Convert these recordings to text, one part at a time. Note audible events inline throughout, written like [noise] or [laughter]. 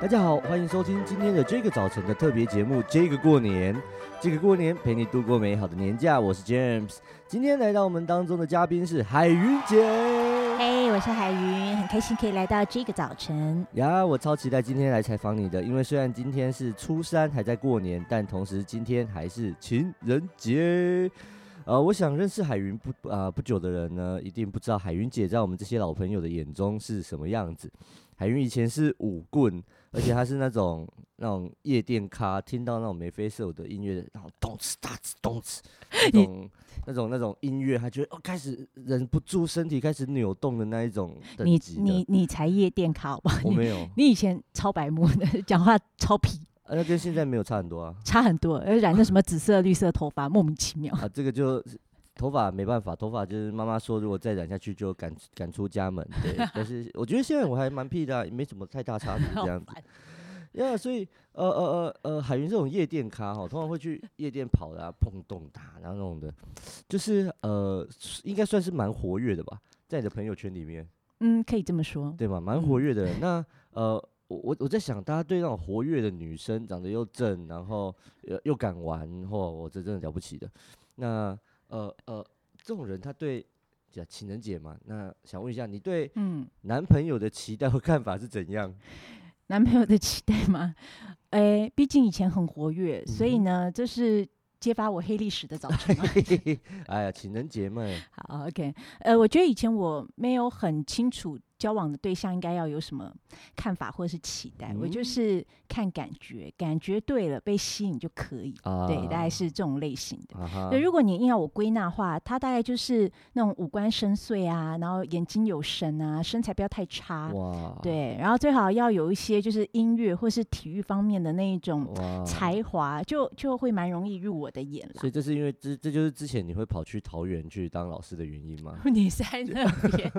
大家好，欢迎收听今天的这个早晨的特别节目。这个过年，这个过年陪你度过美好的年假。我是 James，今天来到我们当中的嘉宾是海云姐。嘿，hey, 我是海云，很开心可以来到这个早晨。呀，我超期待今天来采访你的，因为虽然今天是初三，还在过年，但同时今天还是情人节。呃，我想认识海云不啊、呃、不久的人呢，一定不知道海云姐在我们这些老朋友的眼中是什么样子。海云以前是舞棍。而且他是那种那种夜店咖，听到那种眉飞色舞的音乐，然后动次打次动次，那种那种那种音乐，他觉得哦，开始忍不住身体开始扭动的那一种。你你你才夜店咖好吧？我没有你，以前超白目的，[laughs] 讲话超皮。啊，那跟现在没有差很多啊。差很多，而染的什么紫色、绿色头发，莫名其妙。啊，这个就。头发没办法，头发就是妈妈说，如果再染下去就赶赶出家门。[laughs] 对，但是我觉得现在我还蛮屁的，没什么太大差别这样子。[laughs] [laughs] 呀，yeah, 所以呃呃呃呃，海云这种夜店咖哈，通常会去夜店跑的，啊，碰动打，然后那种的，就是呃，应该算是蛮活跃的吧，在你的朋友圈里面。嗯，可以这么说。对吗？蛮活跃的。嗯、那呃，我我在想，大家对那种活跃的女生，长得又正，然后又又敢玩，嚯，我这真的了不起的。那呃呃，这种人他对叫情人节嘛，那想问一下，你对嗯男朋友的期待和看法是怎样？嗯、[laughs] 男朋友的期待吗？诶，毕竟以前很活跃，嗯、所以呢，这是揭发我黑历史的早晨。[laughs] 哎呀，情人节嘛。[laughs] 好，OK，呃，我觉得以前我没有很清楚。交往的对象应该要有什么看法或者是期待？嗯、我就是看感觉，感觉对了，被吸引就可以。啊、对，大概是这种类型的。那、啊、如果你硬要我归纳的话，他大概就是那种五官深邃啊，然后眼睛有神啊，身材不要太差。哇。对，然后最好要有一些就是音乐或是体育方面的那一种才华，就就会蛮容易入我的眼了。所以这是因为这这就是之前你会跑去桃园去当老师的原因吗？[laughs] 你在那边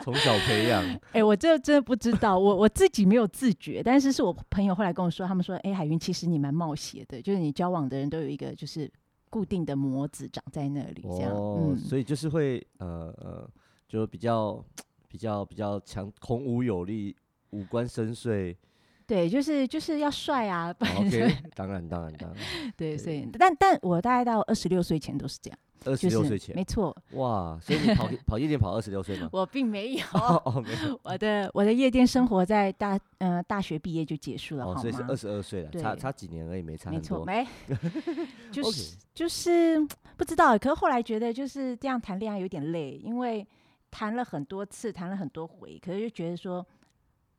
从小培养。哎、欸，我这真的不知道，我我自己没有自觉，但是是我朋友后来跟我说，他们说，哎、欸，海云其实你蛮冒险的，就是你交往的人都有一个就是固定的模子长在那里，这样，哦嗯、所以就是会呃呃，就比较比较比较强，孔武有力，五官深邃，对，就是就是要帅啊，当然当然当然，[laughs] 对，所以但但我大概到二十六岁前都是这样。二十六岁前，没错。哇，所以你跑 [laughs] 跑夜店跑二十六岁吗？我并没有。[laughs] 哦，没有。[laughs] 我的我的夜店生活在大嗯大学毕业就结束了，好吗？所以是二十二岁了，差差几年而已，没差很多。没错，没。就是就是不知道，可是后来觉得就是这样谈恋爱有点累，因为谈了很多次，谈了很多回，可是就觉得说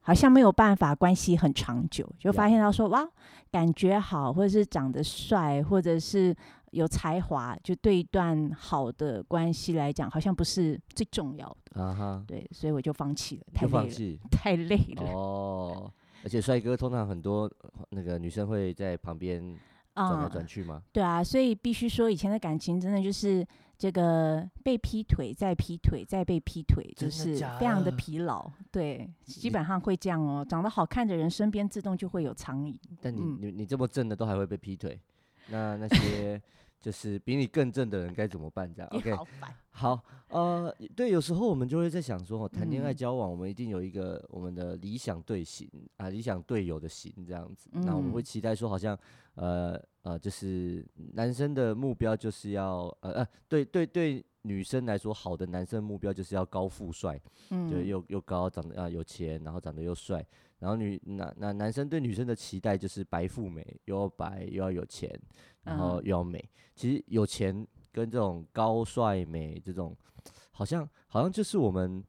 好像没有办法关系很长久，就发现到说哇，感觉好，或者是长得帅，或者是。有才华，就对一段好的关系来讲，好像不是最重要的。啊哈，对，所以我就放弃了，太累了，太累了。哦，而且帅哥通常很多那个女生会在旁边转来转去吗？对啊，所以必须说，以前的感情真的就是这个被劈腿，再劈腿，再被劈腿，就是非常的疲劳。对，基本上会这样哦。长得好看的人身边自动就会有苍蝇。但你你你这么正的都还会被劈腿，那那些。就是比你更正的人该怎么办？这样，[laughs] OK，好，好，呃，对，有时候我们就会在想说，谈恋爱交往，我们一定有一个我们的理想队形啊，理想队友的型这样子。那我们会期待说，好像，呃呃，就是男生的目标就是要，呃呃，对对对，女生来说，好的男生目标就是要高富帅，嗯，就又又高，长得啊有钱，然后长得又帅。然后女那那男生对女生的期待就是白富美，又要白又要有钱。然后又要美，其实有钱跟这种高帅美这种，好像好像就是我们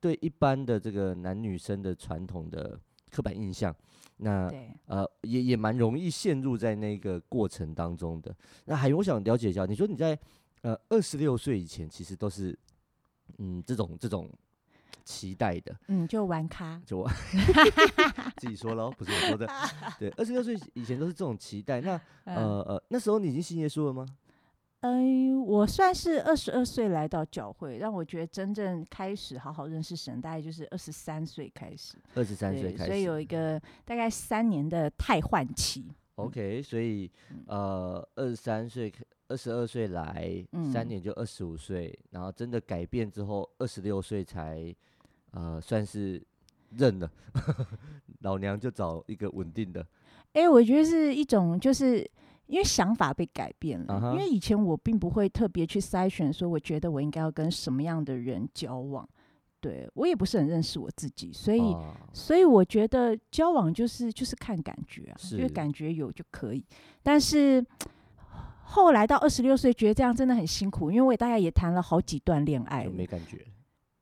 对一般的这个男女生的传统的刻板印象。那对呃也也蛮容易陷入在那个过程当中的。那海云，我想了解一下，你说你在呃二十六岁以前，其实都是嗯这种这种。期待的，嗯，就玩咖，就玩 [laughs] [laughs] 自己说喽，不是我说的。[laughs] 对，二十六岁以前都是这种期待。那呃呃，那时候你已经信耶稣了吗？嗯、呃，我算是二十二岁来到教会，让我觉得真正开始好好认识神，大概就是二十三岁开始。二十三岁开始，所以有一个大概三年的太换期。OK，所以呃，二十三岁，二十二岁来，嗯、三年就二十五岁，然后真的改变之后，二十六岁才。呃，算是认了，[laughs] 老娘就找一个稳定的。哎、欸，我觉得是一种，就是因为想法被改变了。Uh huh. 因为以前我并不会特别去筛选，说我觉得我应该要跟什么样的人交往。对，我也不是很认识我自己，所以，uh. 所以我觉得交往就是就是看感觉啊，因为感觉有就可以。但是后来到二十六岁，觉得这样真的很辛苦，因为我也大概也谈了好几段恋爱，没感觉。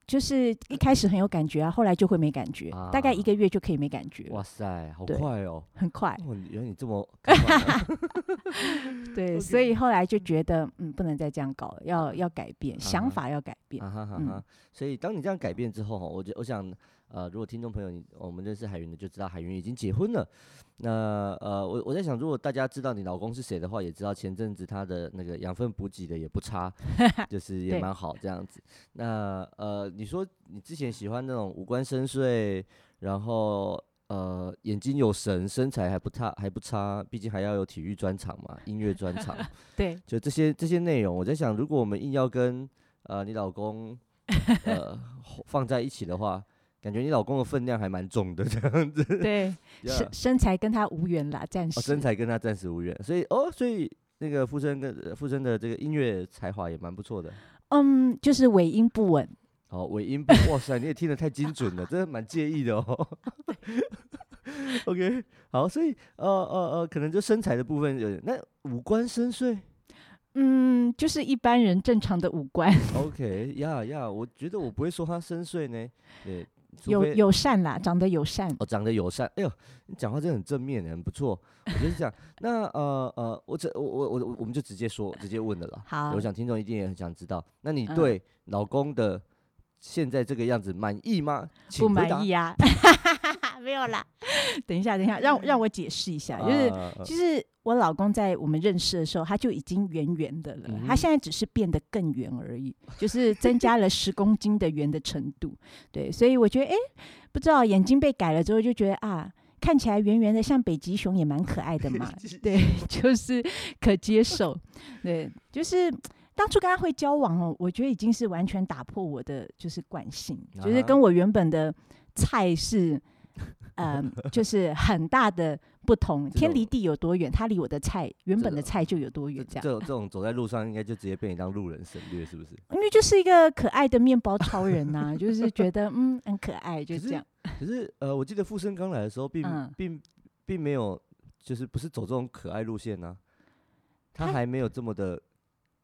就是一开始很有感觉啊，后来就会没感觉，啊、大概一个月就可以没感觉。哇塞，好快哦，很快。哦、原来你这么…… [laughs] 对.所以后来就觉得，嗯，不能再这样搞了，要要改变，啊、想法要改变。啊哈哈哈。嗯、所以当你这样改变之后，我觉我想。呃，如果听众朋友你我们认识海云的，就知道海云已经结婚了。那呃，我我在想，如果大家知道你老公是谁的话，也知道前阵子他的那个养分补给的也不差，[laughs] 就是也蛮好这样子。那呃，你说你之前喜欢那种五官深邃，然后呃眼睛有神，身材还不差还不差，毕竟还要有体育专场嘛，[laughs] 音乐专场。[laughs] 对，就这些这些内容，我在想，如果我们硬要跟呃你老公呃放在一起的话。感觉你老公的分量还蛮重的，[laughs] 这样子。对，[laughs] 身 Yeah. 身材跟他无缘啦，暂时。哦，身材跟他暂时无缘，所以哦，所以那个傅生跟傅生的这个音乐才华也蛮不错的。嗯，就是尾音不稳。哦，尾音不，[laughs] 哇塞，你也听得太精准了，真的蛮介意的哦。OK，好，所以呃呃呃，可能就身材的部分有点，那五官深邃。嗯，就是一般人正常的五官。OK，呀呀，我觉得我不会说他深邃呢，对。友友善啦，长得友善。哦，长得友善。哎呦，你讲话真的很正面，很不错。我就是这样。那呃呃，我这我我我我们就直接说，直接问的了啦。好。我想听众一定也很想知道，那你对老公的现在这个样子满意吗？不满意啊。[laughs] 没有啦。[laughs] 等一下，等一下，让让我解释一下，就是其实我老公在我们认识的时候，他就已经圆圆的了，嗯、他现在只是变得更圆而已，就是增加了十公斤的圆的程度。对，所以我觉得，哎，不知道眼睛被改了之后，就觉得啊，看起来圆圆的，像北极熊也蛮可爱的嘛。[laughs] 对，[laughs] 就是可接受。对，就是当初跟他会交往哦，我觉得已经是完全打破我的就是惯性，就是跟我原本的菜是。嗯，[laughs] 就是很大的不同，天离地有多远，他离我的菜原本的菜就有多远，这样。这种这种走在路上，应该就直接被你当路人省略，是不是？[laughs] 因为就是一个可爱的面包超人呐、啊，就是觉得嗯很可爱，就这样。可是，呃，我记得富生刚来的时候并，并、嗯、并并没有，就是不是走这种可爱路线呢、啊，他还没有这么的。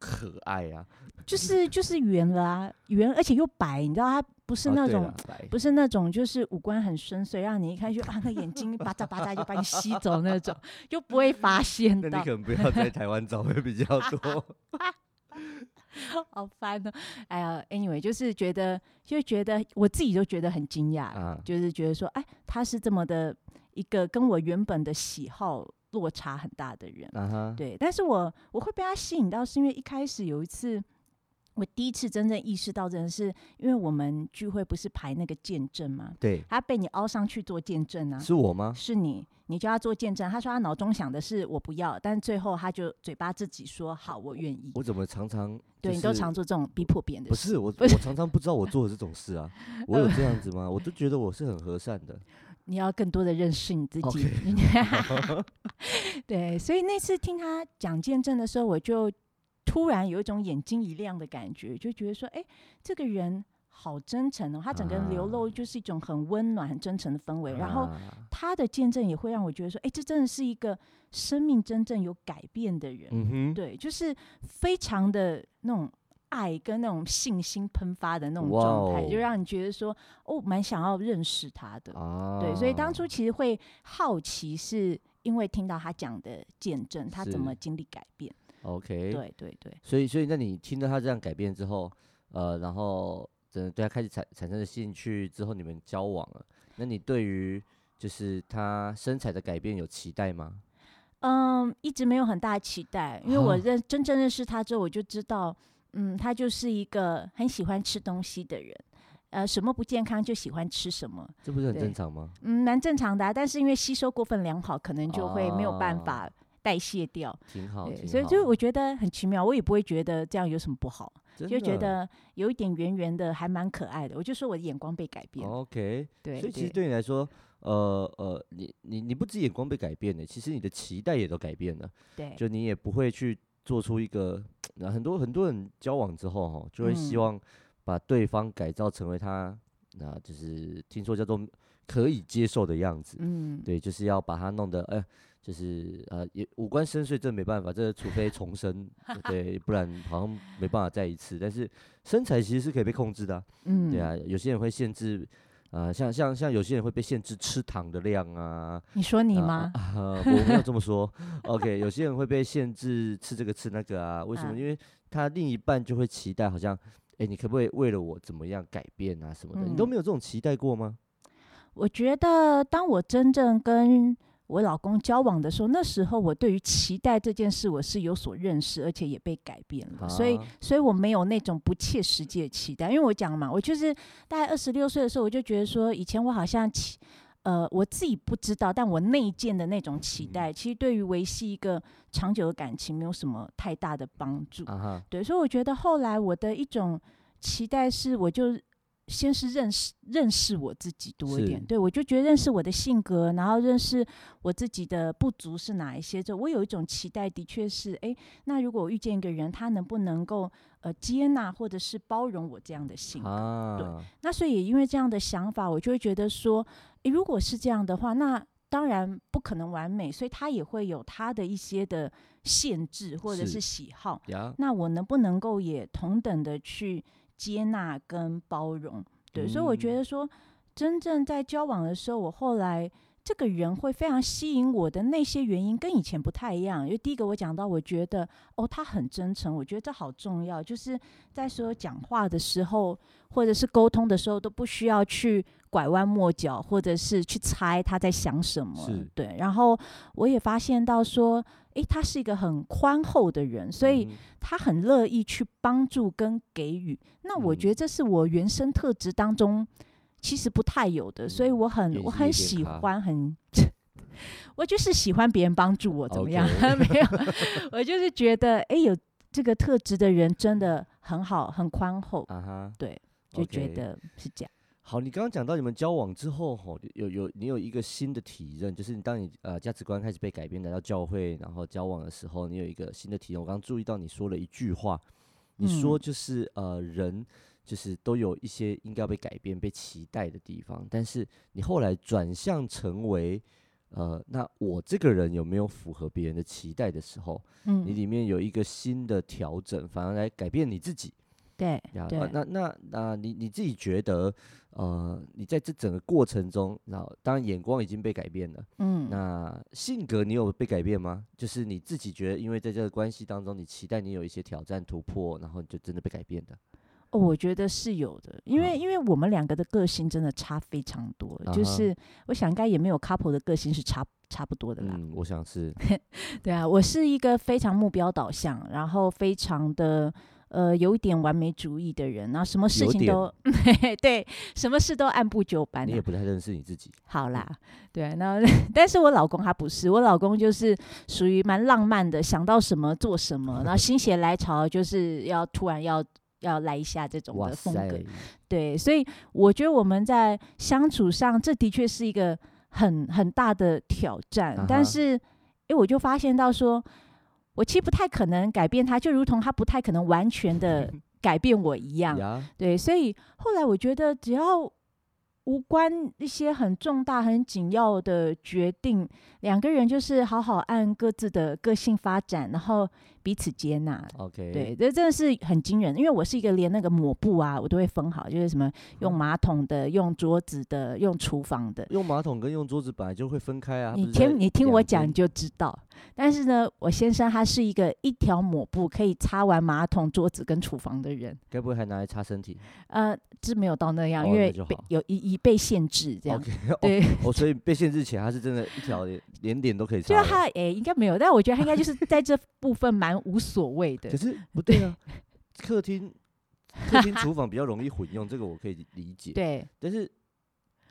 可爱呀、啊，[laughs] 就是就是圆了啊，圆而且又白，你知道他不是那种，哦、不是那种，就是五官很深邃，让你一看就啊，那眼睛巴扎巴扎就把你吸走那种，就不会发现的。那你可能不要在台湾找会比较多。[laughs] 好烦哦！哎呀，anyway，就是觉得，就觉得我自己都觉得很惊讶，啊、就是觉得说，哎，他是这么的一个跟我原本的喜好。落差很大的人，uh huh. 对，但是我我会被他吸引到，是因为一开始有一次，我第一次真正意识到，真的是因为我们聚会不是排那个见证吗？对，他被你凹上去做见证啊？是我吗？是你，你叫他做见证，他说他脑中想的是我不要，但最后他就嘴巴自己说好，我愿意。我怎么常常、就是、对你都常做这种逼迫别人的事？不是我，[laughs] 我常常不知道我做的这种事啊，我有这样子吗？我都觉得我是很和善的。你要更多的认识你自己。[laughs] 对，所以那次听他讲见证的时候，我就突然有一种眼睛一亮的感觉，就觉得说，哎，这个人好真诚哦，他整个人流露就是一种很温暖、很真诚的氛围。然后他的见证也会让我觉得说，哎，这真的是一个生命真正有改变的人。对，就是非常的那种。爱跟那种信心喷发的那种状态，Wow 就让你觉得说，哦，蛮想要认识他的。啊、对，所以当初其实会好奇，是因为听到他讲的见证，他怎么经历改变。OK，对对对。所以，所以那你听到他这样改变之后，呃，然后真的对他开始产产生了兴趣之后，你们交往了。那你对于就是他身材的改变有期待吗？嗯，一直没有很大的期待，因为我认真正认识他之后，我就知道。嗯，他就是一个很喜欢吃东西的人，呃，什么不健康就喜欢吃什么，这不是很正常吗？嗯，蛮正常的啊，但是因为吸收过分良好，可能就会没有办法代谢掉。挺好，对，所以就我觉得很奇妙，我也不会觉得这样有什么不好。就觉得有一点圆圆的，还蛮可爱的。我就说我的眼光被改变。OK，对，所以其实对你来说，呃呃，你你你不止眼光被改变了，其实你的期待也都改变了。对，就你也不会去做出一个，那很多很多人交往之后哈，就会希望把对方改造成为他，那就是听说叫做可以接受的样子。嗯，对，就是要把他弄得哎。就是呃，也五官深邃，这没办法，这除非重生，对，不然好像没办法再一次。但是身材其实是可以被控制的，啊，嗯，对啊，有些人会限制，呃，像像像有些人会被限制吃糖的量啊。你说你吗？我没有这么 [laughs] 说。OK，有些人会被限制吃这个吃那个啊？为什么？啊、因为他另一半就会期待，好像，哎，你可不可以为了我怎么样改变啊什么的？嗯、你都没有这种期待过吗？我觉得，当我真正跟我老公交往的时候，那时候我对于期待这件事我是有所认识，而且也被改变了，啊、所以，所以我没有那种不切实际的期待。因为我讲嘛，我就是大概二十六岁的时候，我就觉得说，以前我好像期，呃，我自己不知道，但我内建的那种期待，嗯、其实对于维系一个长久的感情没有什么太大的帮助。啊、对，所以我觉得后来我的一种期待是，我就。先是认识认识我自己多一点，对，我就觉得认识我的性格，然后认识我自己的不足是哪一些。就我有一种期待，的确是，哎，那如果我遇见一个人，他能不能够呃接纳或者是包容我这样的性格？啊、对，那所以也因为这样的想法，我就会觉得说，诶，如果是这样的话，那当然不可能完美，所以他也会有他的一些的限制或者是喜好。那我能不能够也同等的去？接纳跟包容，对，嗯、所以我觉得说，真正在交往的时候，我后来这个人会非常吸引我的那些原因，跟以前不太一样。因为第一个我讲到，我觉得哦，他很真诚，我觉得这好重要，就是在所有讲话的时候，或者是沟通的时候，都不需要去拐弯抹角，或者是去猜他在想什么。对，然后我也发现到说。诶，他是一个很宽厚的人，所以他很乐意去帮助跟给予。那我觉得这是我原生特质当中其实不太有的，所以我很我很喜欢很，[laughs] 我就是喜欢别人帮助我，怎么样. [laughs] 没有，我就是觉得，诶，有这个特质的人真的很好，很宽厚。Uh huh. 对，就觉得是这样。好，你刚刚讲到你们交往之后，吼，有有你有一个新的体认，就是你当你呃价值观开始被改变，来到教会，然后交往的时候，你有一个新的体验。我刚刚注意到你说了一句话，你说就是、嗯、呃人就是都有一些应该要被改变、被期待的地方，但是你后来转向成为呃那我这个人有没有符合别人的期待的时候，嗯，你里面有一个新的调整，反而来改变你自己。对，对啊，那那那你你自己觉得，呃，你在这整个过程中，然后当然眼光已经被改变了，嗯，那性格你有被改变吗？就是你自己觉得，因为在这个关系当中，你期待你有一些挑战突破，然后你就真的被改变的。哦，我觉得是有的，因为、嗯、因为我们两个的个性真的差非常多，嗯、就是我想应该也没有 couple 的个性是差差不多的啦。嗯，我想是。[laughs] 对啊，我是一个非常目标导向，然后非常的。呃，有一点完美主义的人，然后什么事情都点 [laughs] 对，什么事都按部就班。你也不太认识你自己。好啦，对，那 [laughs] 但是我老公他不是，我老公就是属于蛮浪漫的，想到什么做什么，然后心血来潮就是要突然要要来一下这种的风格。对，所以我觉得我们在相处上，这的确是一个很很大的挑战。啊、但是，哎，我就发现到说。我其实不太可能改变他，就如同他不太可能完全的 [laughs] 改变我一样。对，所以后来我觉得，只要无关一些很重大、很紧要的决定，两个人就是好好按各自的个性发展，然后。彼此接纳，OK，对，这真的是很惊人。因为我是一个连那个抹布啊，我都会分好，就是什么用马桶的、用桌子的、用厨房的。用马桶跟用桌子本来就会分开啊。你听，你听我讲你就知道。但是呢，我先生他是一个一条抹布可以擦完马桶、桌子跟厨房的人。该不会还拿来擦身体？呃，是没有到那样，哦、因为被有一一被限制这样。Okay, 对，哦，所以被限制前他是真的一条连点都可以擦。就他诶、欸，应该没有，但我觉得他应该就是在这部分蛮无所谓的。可是 [laughs] 不对啊，客厅、客厅、厨房比较容易混用，这个我可以理解。对，但是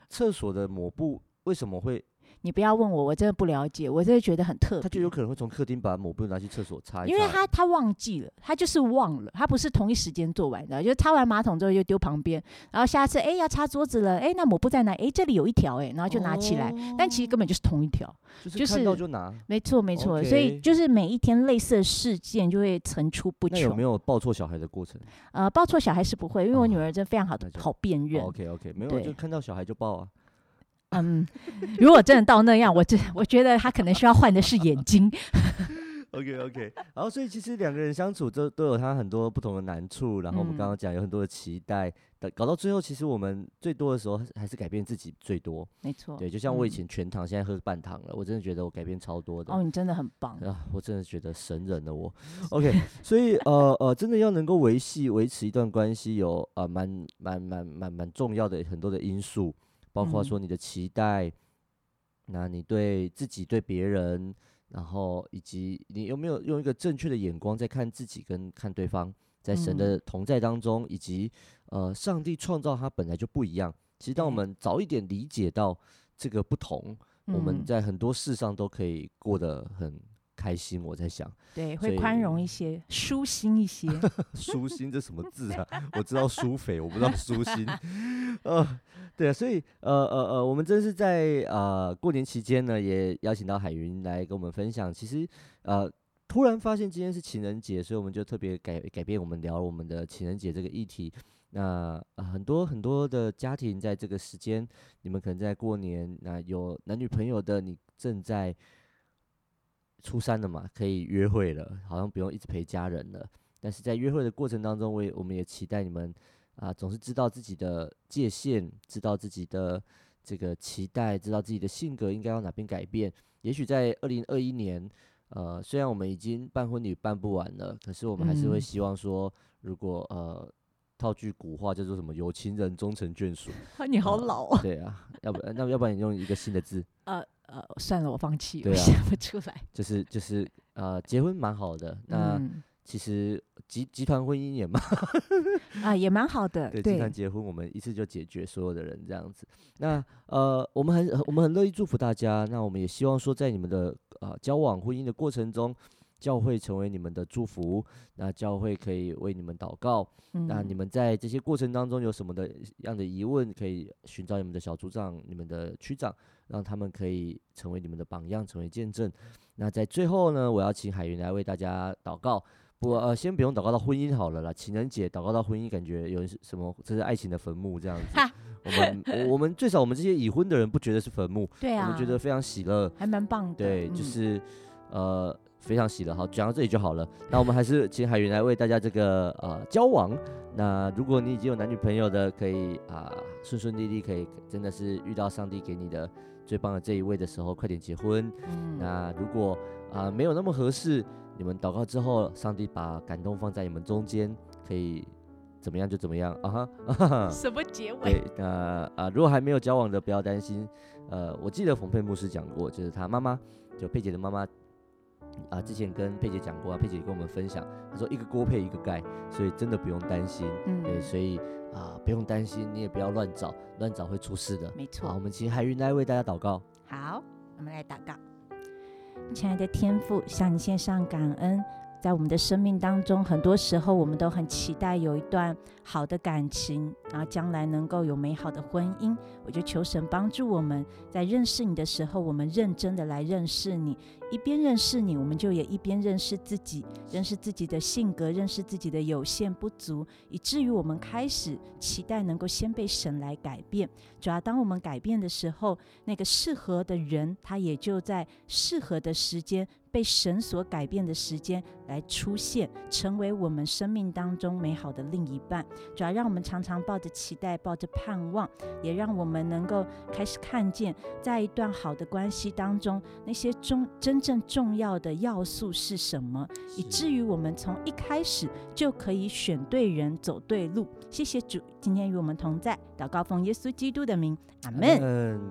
厕所的抹布为什么会？你不要问我，我真的不了解，我真的觉得很特别。他就有可能会从客厅把抹布拿去厕所擦一擦。因为他他忘记了，他就是忘了，他不是同一时间做完的，就擦完马桶之后就丢旁边，然后下次哎要擦桌子了，哎那抹布在哪？哎这里有一条哎，然后就拿起来，哦、但其实根本就是同一条，就是看到就拿。没错没错，okay、所以就是每一天类似的事件就会层出不穷。那有没有抱错小孩的过程？呃，抱错小孩是不会，因为我女儿真的非常好的好辨认。OK OK，没有就看到小孩就抱啊。嗯，如果真的到那样，我这我觉得他可能需要换的是眼睛。OK OK，然后所以其实两个人相处都都有他很多不同的难处，然后我们刚刚讲有很多的期待，嗯、搞到最后其实我们最多的时候还是改变自己最多。没错，对，就像我以前全糖，嗯、现在喝半糖了，我真的觉得我改变超多的。哦，你真的很棒啊！我真的觉得神人了我。OK，所以呃呃，真的要能够维系维持一段关系，有呃蛮蛮蛮蛮蛮重要的很多的因素。包括说你的期待，嗯、那你对自己、对别人，然后以及你有没有用一个正确的眼光在看自己跟看对方，在神的同在当中，嗯、以及呃，上帝创造他本来就不一样。其实当我们早一点理解到这个不同，嗯、我们在很多事上都可以过得很开心。我在想，对，会宽容一些，舒心一些。[laughs] 舒心这什么字啊？[laughs] 我知道舒肥，我不知道舒心。[laughs] 呃。对啊，所以呃呃呃，我们真是在呃过年期间呢，也邀请到海云来跟我们分享。其实呃，突然发现今天是情人节，所以我们就特别改改变我们聊我们的情人节这个议题。那、呃、很多很多的家庭在这个时间，你们可能在过年，那有男女朋友的，你正在初三了嘛，可以约会了，好像不用一直陪家人了。但是在约会的过程当中，我也我们也期待你们。啊，总是知道自己的界限，知道自己的这个期待，知道自己的性格应该要哪边改变。也许在二零二一年，呃，虽然我们已经办婚礼办不完了，可是我们还是会希望说，如果呃，套句古话叫做什么“有情人终成眷属”。[laughs] 你好老啊！对啊，要不那要不然你用一个新的字？[laughs] 呃呃，算了，我放弃，对啊，想不出来。就是就是呃，结婚蛮好的，那。嗯其实集集团婚姻也蛮 [laughs] 啊，也蛮好的。对，集团结婚，我们一次就解决所有的人这样子。那呃，我们很我们很乐意祝福大家。那我们也希望说，在你们的呃交往婚姻的过程中，教会成为你们的祝福。那教会可以为你们祷告。嗯、那你们在这些过程当中有什么的样的疑问，可以寻找你们的小组长、你们的区长，让他们可以成为你们的榜样，成为见证。那在最后呢，我要请海云来为大家祷告。不呃，先不用祷告到婚姻好了啦。情人节祷告到婚姻，感觉有什么？这是爱情的坟墓这样子。我们我，[laughs] 我们最少我们这些已婚的人不觉得是坟墓，对啊，我们觉得非常喜乐，[laughs] 还蛮棒的。对，就是、嗯、呃非常喜乐。好，讲到这里就好了。那我们还是请海云来为大家这个呃交往。那如果你已经有男女朋友的，可以啊顺顺利利，可以真的是遇到上帝给你的最棒的这一位的时候，快点结婚。嗯、那如果啊、呃、没有那么合适。你们祷告之后，上帝把感动放在你们中间，可以怎么样就怎么样啊哈！啊哈什么结尾？对，那啊、呃，如果还没有交往的，不要担心。呃，我记得冯佩牧师讲过，就是他妈妈，就佩姐的妈妈啊，之前跟佩姐讲过啊，佩姐跟我们分享，她说一个锅配一个盖，所以真的不用担心。嗯，对，所以啊、呃，不用担心，你也不要乱找，乱找会出事的。没错。好，我们请海云来为大家祷告。好，我们来祷告。亲爱的天父，向你献上感恩。在我们的生命当中，很多时候我们都很期待有一段好的感情，然后将来能够有美好的婚姻。我就求神帮助我们，在认识你的时候，我们认真的来认识你。一边认识你，我们就也一边认识自己，认识自己的性格，认识自己的有限不足，以至于我们开始期待能够先被神来改变。主要当我们改变的时候，那个适合的人，他也就在适合的时间，被神所改变的时间来出现，成为我们生命当中美好的另一半。主要让我们常常抱着期待，抱着盼望，也让我们能够开始看见，在一段好的关系当中，那些中真。真正重要的要素是什么？以至于我们从一开始就可以选对人，走对路。谢谢主，今天与我们同在，祷告奉耶稣基督的名，阿门。嗯，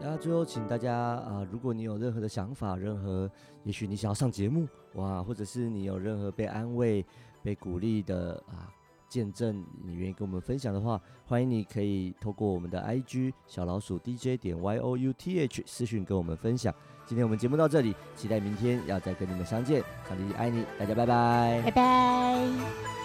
然后最后请大家啊、如果你有任何的想法，任何也许你想要上节目哇，或者是你有任何被安慰、被鼓励的啊。见证，你愿意跟我们分享的话，欢迎你可以透过我们的 IG 小老鼠 DJ 点 Y O U T H 私讯跟我们分享。今天我们节目到这里，期待明天要再跟你们相见。上帝爱你，大家拜拜，拜拜。